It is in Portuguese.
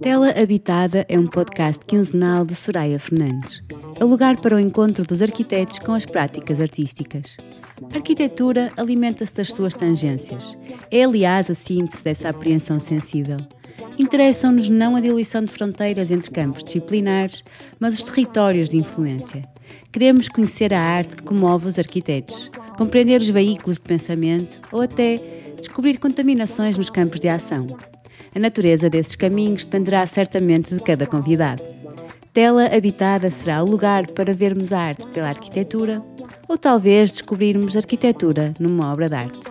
Tela Habitada é um podcast quinzenal de Soraya Fernandes. É o lugar para o encontro dos arquitetos com as práticas artísticas. A arquitetura alimenta-se das suas tangências. É, aliás, a síntese dessa apreensão sensível. Interessam-nos não a diluição de fronteiras entre campos disciplinares, mas os territórios de influência. Queremos conhecer a arte que comove os arquitetos, compreender os veículos de pensamento ou até descobrir contaminações nos campos de ação. A natureza desses caminhos dependerá certamente de cada convidado. Tela habitada será o lugar para vermos a arte pela arquitetura ou talvez descobrirmos arquitetura numa obra de arte.